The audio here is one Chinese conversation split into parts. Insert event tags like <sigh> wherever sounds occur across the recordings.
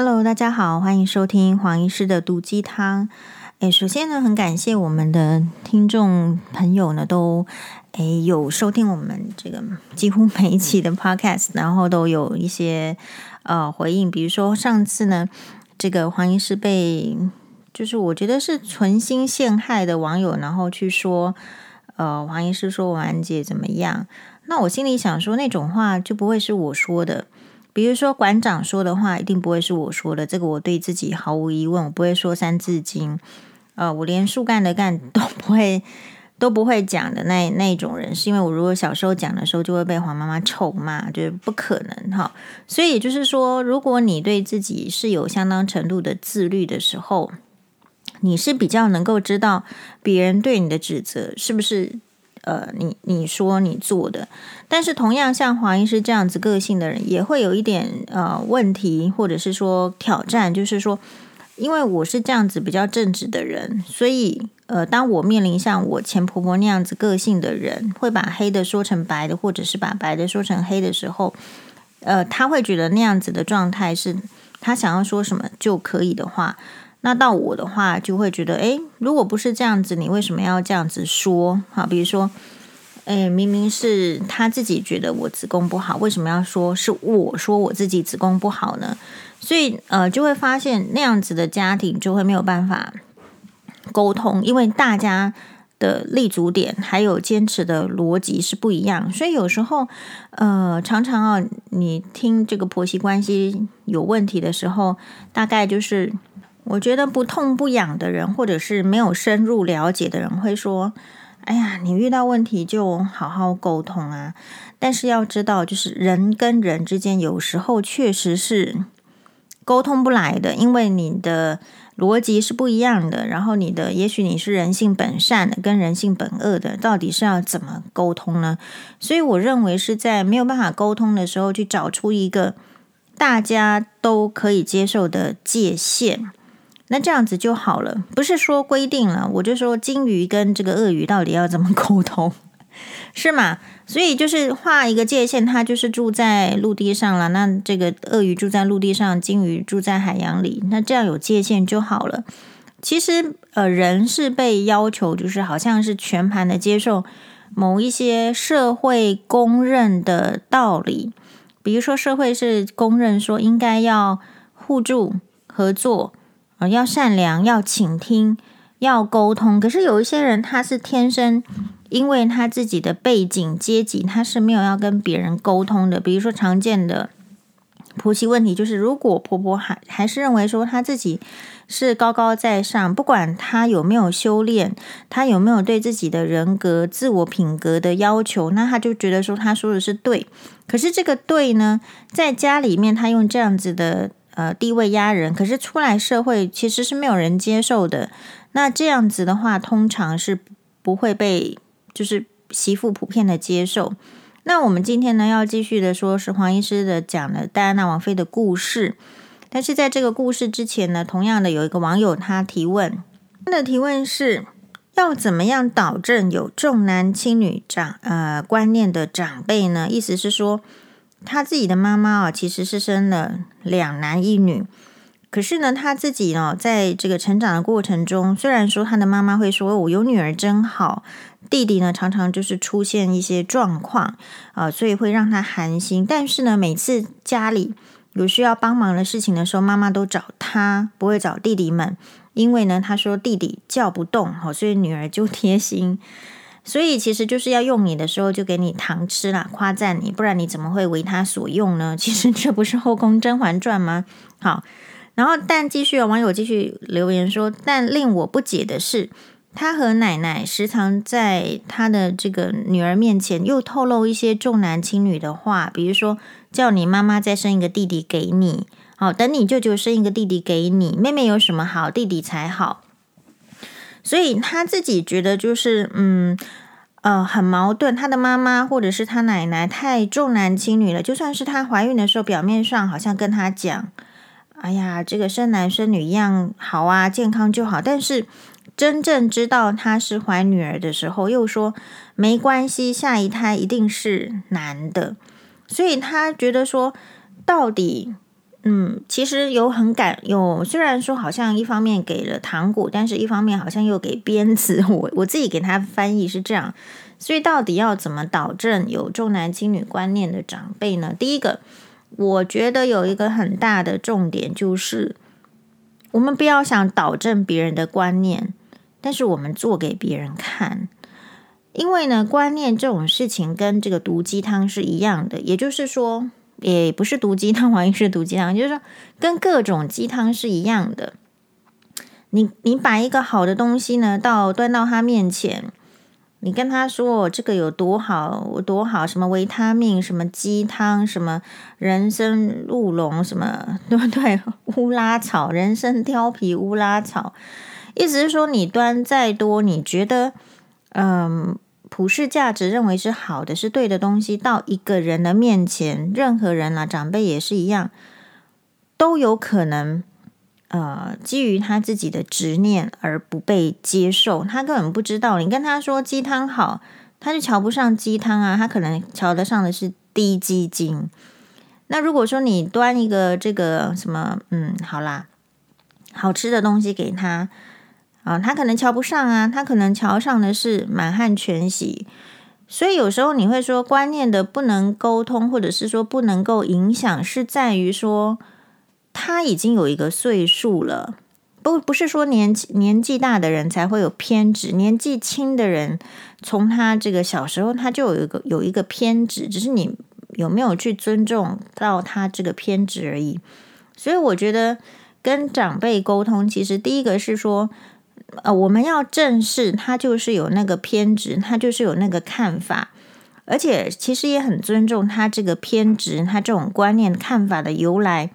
Hello，大家好，欢迎收听黄医师的毒鸡汤。诶，首先呢，很感谢我们的听众朋友呢，都诶有收听我们这个几乎每一期的 Podcast，然后都有一些呃回应。比如说上次呢，这个黄医师被就是我觉得是存心陷害的网友，然后去说呃黄医师说婉姐怎么样？那我心里想说，那种话就不会是我说的。比如说馆长说的话，一定不会是我说的。这个我对自己毫无疑问，我不会说三字经。呃，我连树干的干 <laughs> 都不会，都不会讲的那那种人，是因为我如果小时候讲的时候，就会被黄妈妈臭骂，就是不可能哈。所以就是说，如果你对自己是有相当程度的自律的时候，你是比较能够知道别人对你的指责是不是。呃，你你说你做的，但是同样像黄医师这样子个性的人，也会有一点呃问题，或者是说挑战，就是说，因为我是这样子比较正直的人，所以呃，当我面临像我前婆婆那样子个性的人，会把黑的说成白的，或者是把白的说成黑的时候，呃，他会觉得那样子的状态是他想要说什么就可以的话。那到我的话，就会觉得，诶，如果不是这样子，你为什么要这样子说？哈，比如说，诶，明明是他自己觉得我子宫不好，为什么要说是我说我自己子宫不好呢？所以，呃，就会发现那样子的家庭就会没有办法沟通，因为大家的立足点还有坚持的逻辑是不一样，所以有时候，呃，常常啊，你听这个婆媳关系有问题的时候，大概就是。我觉得不痛不痒的人，或者是没有深入了解的人，会说：“哎呀，你遇到问题就好好沟通啊。”但是要知道，就是人跟人之间有时候确实是沟通不来的，因为你的逻辑是不一样的。然后你的，也许你是人性本善的，跟人性本恶的，到底是要怎么沟通呢？所以我认为是在没有办法沟通的时候，去找出一个大家都可以接受的界限。那这样子就好了，不是说规定了，我就说金鱼跟这个鳄鱼到底要怎么沟通，是吗？所以就是画一个界限，它就是住在陆地上了。那这个鳄鱼住在陆地上，金鱼住在海洋里，那这样有界限就好了。其实，呃，人是被要求，就是好像是全盘的接受某一些社会公认的道理，比如说社会是公认说应该要互助合作。啊，要善良，要倾听，要沟通。可是有一些人，他是天生，因为他自己的背景、阶级，他是没有要跟别人沟通的。比如说，常见的婆媳问题，就是如果婆婆还还是认为说她自己是高高在上，不管她有没有修炼，她有没有对自己的人格、自我品格的要求，那他就觉得说他说的是对。可是这个对呢，在家里面，他用这样子的。呃，地位压人，可是出来社会其实是没有人接受的。那这样子的话，通常是不会被就是媳妇普遍的接受。那我们今天呢，要继续的说是黄医师的讲的戴安娜王妃的故事。但是在这个故事之前呢，同样的有一个网友他提问，他的提问是要怎么样导正有重男轻女长呃观念的长辈呢？意思是说。他自己的妈妈啊，其实是生了两男一女。可是呢，他自己呢，在这个成长的过程中，虽然说他的妈妈会说“我有女儿真好”，弟弟呢常常就是出现一些状况啊，所以会让他寒心。但是呢，每次家里有需要帮忙的事情的时候，妈妈都找他，不会找弟弟们，因为呢，他说弟弟叫不动，好，所以女儿就贴心。所以其实就是要用你的时候就给你糖吃啦，夸赞你，不然你怎么会为他所用呢？<laughs> 其实这不是后宫甄嬛传吗？好，然后但继续有网友继续留言说，但令我不解的是，他和奶奶时常在他的这个女儿面前又透露一些重男轻女的话，比如说叫你妈妈再生一个弟弟给你，好，等你舅舅生一个弟弟给你，妹妹有什么好，弟弟才好。所以他自己觉得就是嗯呃很矛盾，他的妈妈或者是他奶奶太重男轻女了。就算是她怀孕的时候，表面上好像跟他讲：“哎呀，这个生男生女一样好啊，健康就好。”但是真正知道她是怀女儿的时候，又说没关系，下一胎一定是男的。所以他觉得说，到底嗯，其实有很感有，虽然说好像一方面给了糖果，但是一方面好像又给鞭子。<laughs> 我我自己给他翻译是这样，所以到底要怎么导正有重男轻女观念的长辈呢？第一个，我觉得有一个很大的重点就是，我们不要想导正别人的观念，但是我们做给别人看。因为呢，观念这种事情跟这个毒鸡汤是一样的，也就是说。也不是毒鸡汤，黄医师毒鸡汤，就是说跟各种鸡汤是一样的。你你把一个好的东西呢，到端到他面前，你跟他说这个有多好，多好，什么维他命，什么鸡汤，什么人参鹿茸，什么 <laughs> 对不对？乌拉草，人参貂皮，乌拉草，意思是说你端再多，你觉得嗯。普世价值认为是好的、是对的东西，到一个人的面前，任何人啊，长辈也是一样，都有可能，呃，基于他自己的执念而不被接受。他根本不知道，你跟他说鸡汤好，他就瞧不上鸡汤啊，他可能瞧得上的是低鸡精。那如果说你端一个这个什么，嗯，好啦，好吃的东西给他。啊，他可能瞧不上啊，他可能瞧上的是满汉全席，所以有时候你会说观念的不能沟通，或者是说不能够影响，是在于说他已经有一个岁数了，不不是说年纪年纪大的人才会有偏执，年纪轻的人从他这个小时候他就有一个有一个偏执，只是你有没有去尊重到他这个偏执而已。所以我觉得跟长辈沟通，其实第一个是说。呃，我们要正视他就是有那个偏执，他就是有那个看法，而且其实也很尊重他这个偏执，他这种观念看法的由来，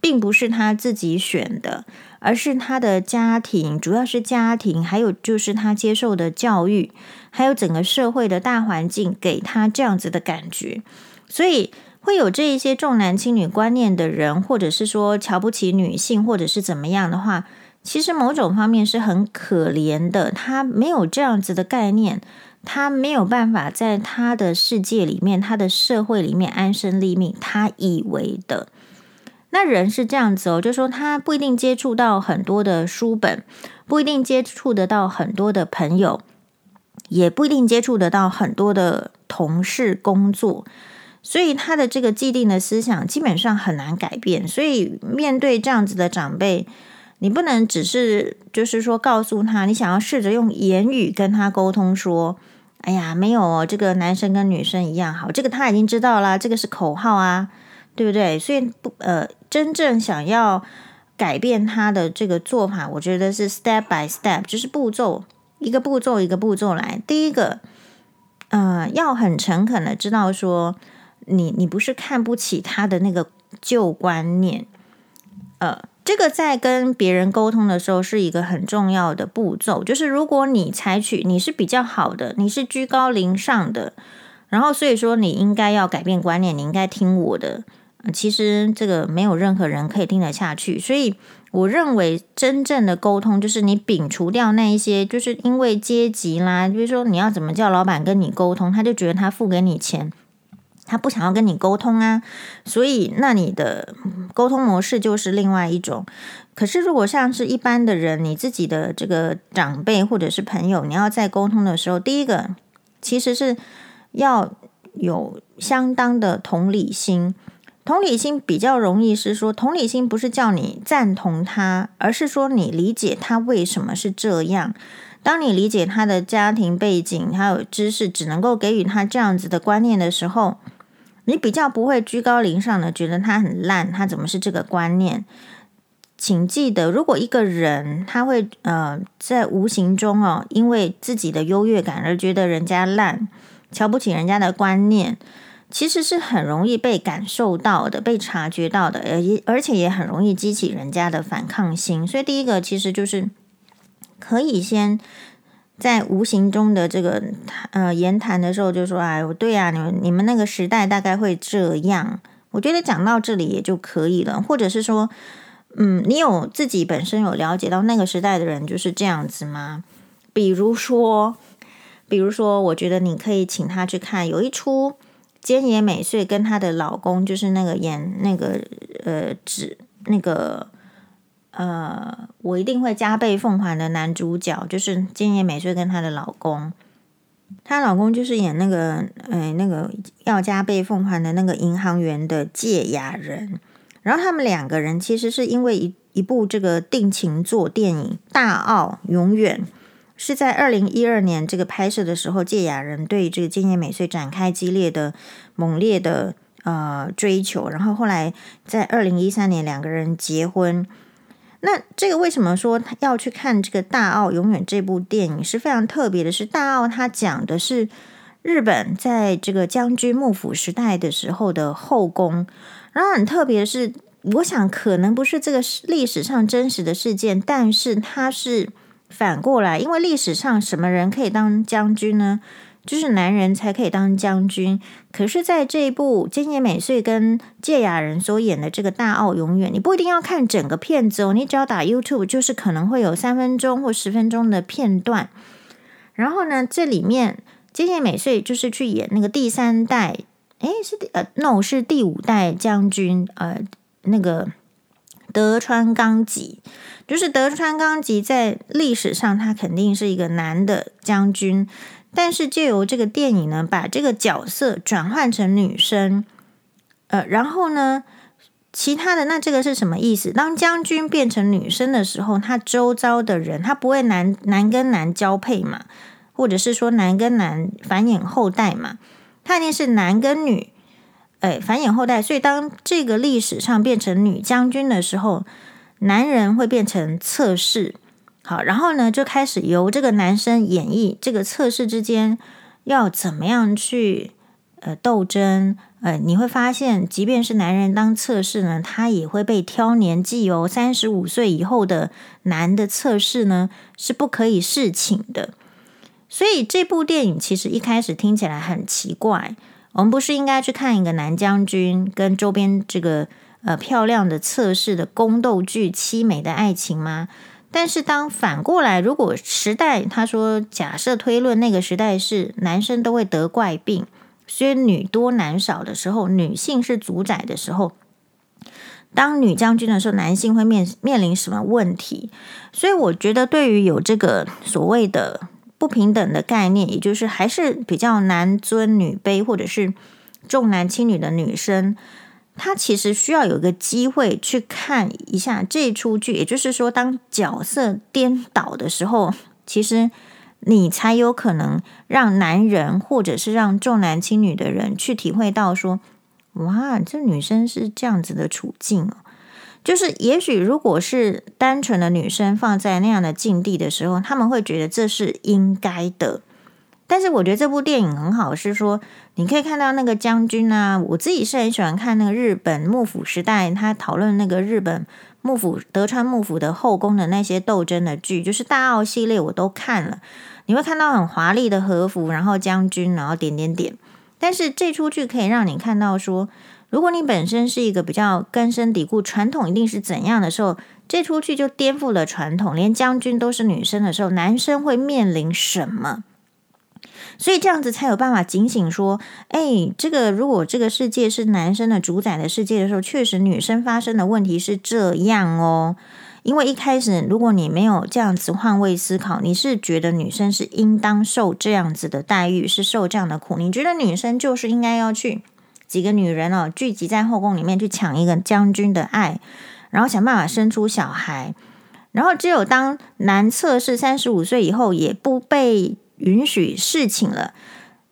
并不是他自己选的，而是他的家庭，主要是家庭，还有就是他接受的教育，还有整个社会的大环境给他这样子的感觉，所以会有这一些重男轻女观念的人，或者是说瞧不起女性，或者是怎么样的话。其实某种方面是很可怜的，他没有这样子的概念，他没有办法在他的世界里面、他的社会里面安身立命。他以为的那人是这样子哦，就说他不一定接触到很多的书本，不一定接触得到很多的朋友，也不一定接触得到很多的同事工作，所以他的这个既定的思想基本上很难改变。所以面对这样子的长辈。你不能只是就是说告诉他，你想要试着用言语跟他沟通，说：“哎呀，没有哦，这个男生跟女生一样好，这个他已经知道了，这个是口号啊，对不对？”所以不呃，真正想要改变他的这个做法，我觉得是 step by step，就是步骤一个步骤一个步骤来。第一个，呃，要很诚恳的知道说，你你不是看不起他的那个旧观念，呃。这个在跟别人沟通的时候是一个很重要的步骤，就是如果你采取你是比较好的，你是居高临上的，然后所以说你应该要改变观念，你应该听我的。其实这个没有任何人可以听得下去，所以我认为真正的沟通就是你摒除掉那一些，就是因为阶级啦，比如说你要怎么叫老板跟你沟通，他就觉得他付给你钱。他不想要跟你沟通啊，所以那你的沟通模式就是另外一种。可是如果像是一般的人，你自己的这个长辈或者是朋友，你要在沟通的时候，第一个其实是要有相当的同理心。同理心比较容易是说，同理心不是叫你赞同他，而是说你理解他为什么是这样。当你理解他的家庭背景还有知识，只能够给予他这样子的观念的时候。你比较不会居高临上的觉得他很烂，他怎么是这个观念？请记得，如果一个人他会呃在无形中哦，因为自己的优越感而觉得人家烂，瞧不起人家的观念，其实是很容易被感受到的，被察觉到的，而而且也很容易激起人家的反抗心。所以第一个其实就是可以先。在无形中的这个呃言谈的时候，就说：“哎，我对呀，你们你们那个时代大概会这样。”我觉得讲到这里也就可以了，或者是说，嗯，你有自己本身有了解到那个时代的人就是这样子吗？比如说，比如说，我觉得你可以请他去看有一出菅野美穗跟她的老公，就是那个演那个呃，指那个呃，我一定会加倍奉还的男主角，就是菅野美穗跟她的老公，她老公就是演那个呃那个要加倍奉还的那个银行员的借雅人，然后他们两个人其实是因为一一部这个定情作电影《大奥永远》。是在二零一二年这个拍摄的时候，借雅人对这个菅野美穗展开激烈的、猛烈的呃追求，然后后来在二零一三年两个人结婚。那这个为什么说要去看这个《大奥永远》这部电影是非常特别的？是《大奥》它讲的是日本在这个将军幕府时代的时候的后宫，然后很特别的是，我想可能不是这个历史上真实的事件，但是它是。反过来，因为历史上什么人可以当将军呢？就是男人才可以当将军。可是，在这一部菅野美穗跟堺雅人所演的这个《大奥永远》，你不一定要看整个片子哦，你只要打 YouTube，就是可能会有三分钟或十分钟的片段。然后呢，这里面菅野美穗就是去演那个第三代，诶，是呃，no，是第五代将军，呃，那个德川纲吉。就是德川纲吉在历史上，他肯定是一个男的将军，但是借由这个电影呢，把这个角色转换成女生，呃，然后呢，其他的那这个是什么意思？当将军变成女生的时候，他周遭的人他不会男男跟男交配嘛，或者是说男跟男繁衍后代嘛，他一定是男跟女，哎，繁衍后代。所以当这个历史上变成女将军的时候。男人会变成侧室，好，然后呢，就开始由这个男生演绎这个测试之间要怎么样去呃斗争，呃，你会发现，即便是男人当测试呢，他也会被挑年纪哦，三十五岁以后的男的测试呢是不可以侍寝的。所以这部电影其实一开始听起来很奇怪，我们不是应该去看一个男将军跟周边这个。呃，漂亮的测试的宫斗剧，凄美的爱情吗？但是当反过来，如果时代他说假设推论那个时代是男生都会得怪病，所以女多男少的时候，女性是主宰的时候，当女将军的时候，男性会面面临什么问题？所以我觉得，对于有这个所谓的不平等的概念，也就是还是比较男尊女卑，或者是重男轻女的女生。他其实需要有个机会去看一下这出剧，也就是说，当角色颠倒的时候，其实你才有可能让男人或者是让重男轻女的人去体会到说，哇，这女生是这样子的处境哦。就是也许如果是单纯的女生放在那样的境地的时候，他们会觉得这是应该的。但是我觉得这部电影很好，是说你可以看到那个将军啊，我自己是很喜欢看那个日本幕府时代，他讨论那个日本幕府德川幕府的后宫的那些斗争的剧，就是大奥系列我都看了。你会看到很华丽的和服，然后将军，然后点点点。但是这出剧可以让你看到说，如果你本身是一个比较根深蒂固传统一定是怎样的时候，这出剧就颠覆了传统，连将军都是女生的时候，男生会面临什么？所以这样子才有办法警醒说，哎，这个如果这个世界是男生的主宰的世界的时候，确实女生发生的问题是这样哦。因为一开始如果你没有这样子换位思考，你是觉得女生是应当受这样子的待遇，是受这样的苦。你觉得女生就是应该要去几个女人哦聚集在后宫里面去抢一个将军的爱，然后想办法生出小孩，然后只有当男侧是三十五岁以后也不被。允许侍寝了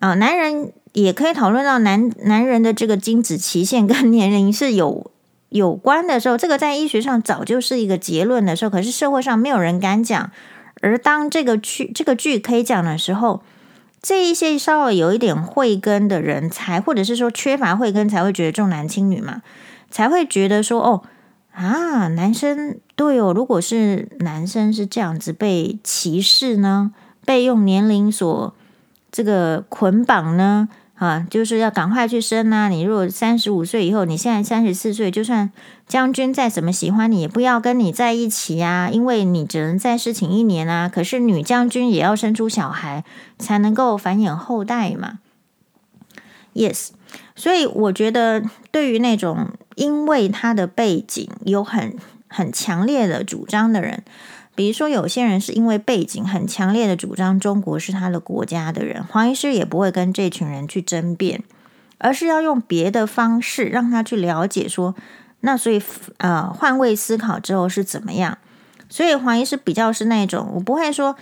啊，男人也可以讨论到男男人的这个精子期限跟年龄是有有关的时候，这个在医学上早就是一个结论的时候，可是社会上没有人敢讲。而当这个剧这个剧可以讲的时候，这一些稍微有一点慧根的人才，或者是说缺乏慧根才会觉得重男轻女嘛，才会觉得说哦啊，男生对哦，如果是男生是这样子被歧视呢？被用年龄所这个捆绑呢？啊，就是要赶快去生啊！你如果三十五岁以后，你现在三十四岁，就算将军再怎么喜欢你，也不要跟你在一起啊，因为你只能再侍寝一年啊。可是女将军也要生出小孩，才能够繁衍后代嘛。Yes，所以我觉得，对于那种因为他的背景有很很强烈的主张的人，比如说有些人是因为背景很强烈的主张中国是他的国家的人，黄医师也不会跟这群人去争辩，而是要用别的方式让他去了解说，那所以呃换位思考之后是怎么样？所以黄医师比较是那种，我不会说。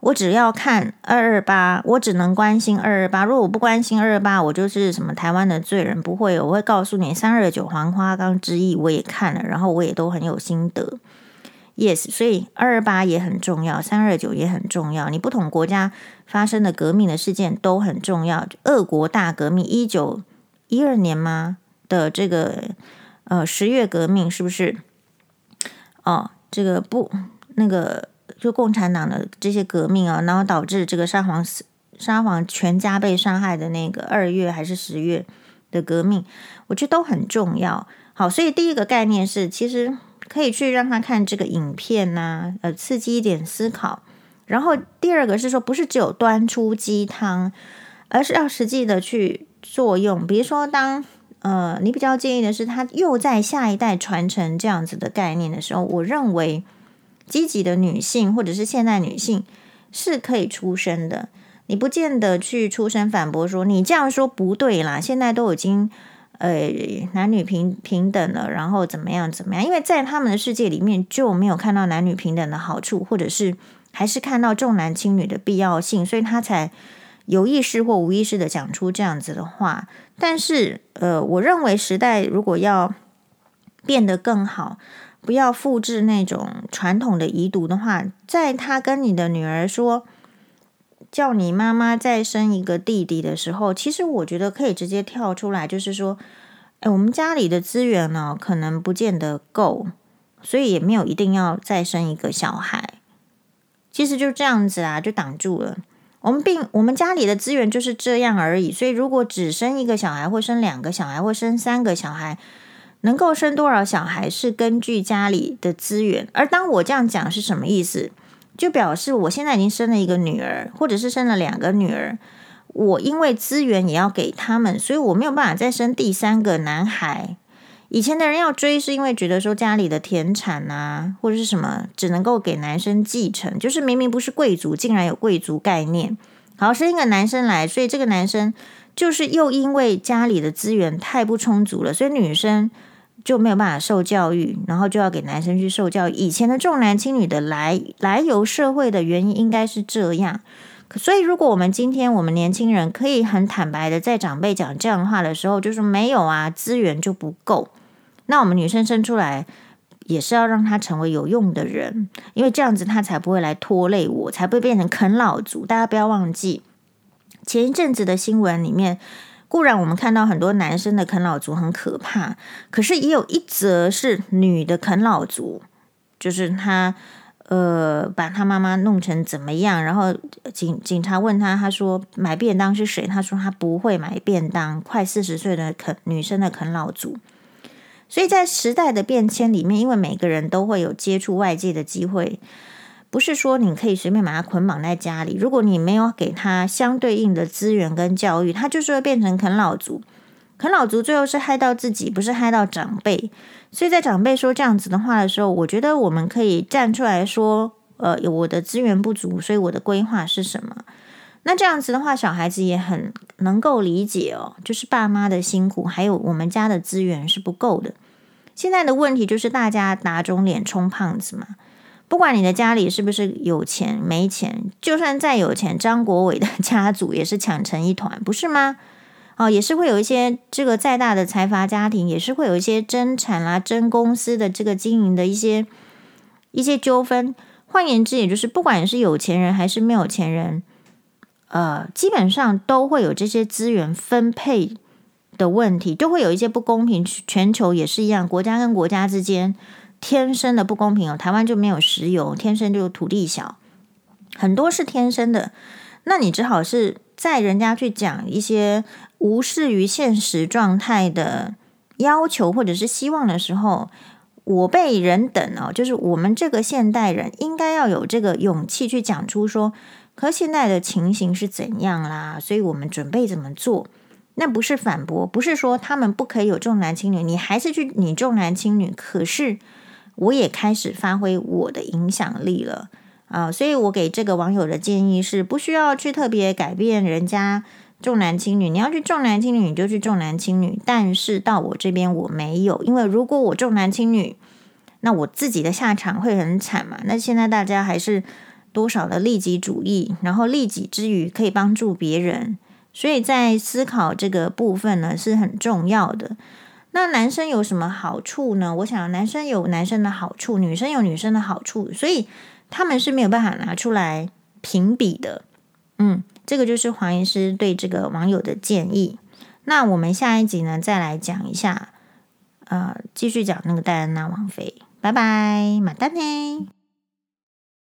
我只要看二二八，我只能关心二二八。如果我不关心二二八，我就是什么台湾的罪人。不会，我会告诉你三二九黄花岗之役我也看了，然后我也都很有心得。Yes，所以二二八也很重要，三二九也很重要。你不同国家发生的革命的事件都很重要。俄国大革命一九一二年吗的这个呃十月革命是不是？哦，这个不那个。就共产党的这些革命啊，然后导致这个沙皇死、沙皇全家被杀害的那个二月还是十月的革命，我觉得都很重要。好，所以第一个概念是，其实可以去让他看这个影片呐、呃，刺激一点思考。然后第二个是说，不是只有端出鸡汤，而是要实际的去作用。比如说当，呃，你比较建议的是，他又在下一代传承这样子的概念的时候，我认为。积极的女性或者是现代女性是可以出声的，你不见得去出声反驳说你这样说不对啦。现在都已经呃男女平平等了，然后怎么样怎么样？因为在他们的世界里面就没有看到男女平等的好处，或者是还是看到重男轻女的必要性，所以他才有意识或无意识的讲出这样子的话。但是呃，我认为时代如果要变得更好。不要复制那种传统的遗毒的话，在他跟你的女儿说，叫你妈妈再生一个弟弟的时候，其实我觉得可以直接跳出来，就是说，哎，我们家里的资源呢，可能不见得够，所以也没有一定要再生一个小孩。其实就这样子啊，就挡住了。我们并我们家里的资源就是这样而已，所以如果只生一个小孩，或生两个小孩，或生三个小孩。能够生多少小孩是根据家里的资源，而当我这样讲是什么意思？就表示我现在已经生了一个女儿，或者是生了两个女儿，我因为资源也要给他们，所以我没有办法再生第三个男孩。以前的人要追，是因为觉得说家里的田产啊，或者是什么，只能够给男生继承，就是明明不是贵族，竟然有贵族概念。好，生一个男生来，所以这个男生就是又因为家里的资源太不充足了，所以女生。就没有办法受教育，然后就要给男生去受教育。以前的重男轻女的来来由社会的原因应该是这样，所以如果我们今天我们年轻人可以很坦白的在长辈讲这样的话的时候，就说没有啊，资源就不够。那我们女生生出来也是要让她成为有用的人，因为这样子她才不会来拖累我，才不会变成啃老族。大家不要忘记前一阵子的新闻里面。固然我们看到很多男生的啃老族很可怕，可是也有一则是女的啃老族，就是她呃把她妈妈弄成怎么样，然后警警察问他，他说买便当是谁？他说他不会买便当。快四十岁的啃女生的啃老族，所以在时代的变迁里面，因为每个人都会有接触外界的机会。不是说你可以随便把他捆绑在家里，如果你没有给他相对应的资源跟教育，他就是会变成啃老族。啃老族最后是害到自己，不是害到长辈。所以在长辈说这样子的话的时候，我觉得我们可以站出来说：呃，我的资源不足，所以我的规划是什么？那这样子的话，小孩子也很能够理解哦，就是爸妈的辛苦，还有我们家的资源是不够的。现在的问题就是大家打肿脸充胖子嘛。不管你的家里是不是有钱没钱，就算再有钱，张国伟的家族也是抢成一团，不是吗？哦，也是会有一些这个再大的财阀家庭，也是会有一些争产啦、争公司的这个经营的一些一些纠纷。换言之，也就是不管是有钱人还是没有钱人，呃，基本上都会有这些资源分配的问题，都会有一些不公平。全球也是一样，国家跟国家之间。天生的不公平哦，台湾就没有石油，天生就土地小，很多是天生的。那你只好是在人家去讲一些无视于现实状态的要求或者是希望的时候，我被人等哦，就是我们这个现代人应该要有这个勇气去讲出说，可现在的情形是怎样啦，所以我们准备怎么做。那不是反驳，不是说他们不可以有重男轻女，你还是去你重男轻女。可是我也开始发挥我的影响力了啊，所以我给这个网友的建议是，不需要去特别改变人家重男轻女。你要去重男轻女，你就去重男轻女。但是到我这边我没有，因为如果我重男轻女，那我自己的下场会很惨嘛。那现在大家还是多少的利己主义，然后利己之余可以帮助别人。所以在思考这个部分呢，是很重要的。那男生有什么好处呢？我想男生有男生的好处，女生有女生的好处，所以他们是没有办法拿出来评比的。嗯，这个就是黄医师对这个网友的建议。那我们下一集呢，再来讲一下，呃，继续讲那个戴安娜王妃。拜拜，马丹呢？